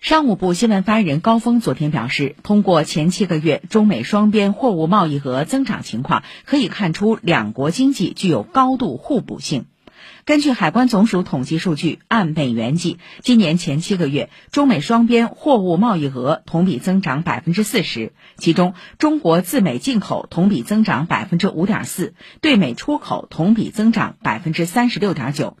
商务部新闻发言人高峰昨天表示，通过前七个月中美双边货物贸易额增长情况，可以看出两国经济具有高度互补性。根据海关总署统计数据，按美元计，今年前七个月中美双边货物贸易额同比增长百分之四十，其中中国自美进口同比增长百分之五点四，对美出口同比增长百分之三十六点九。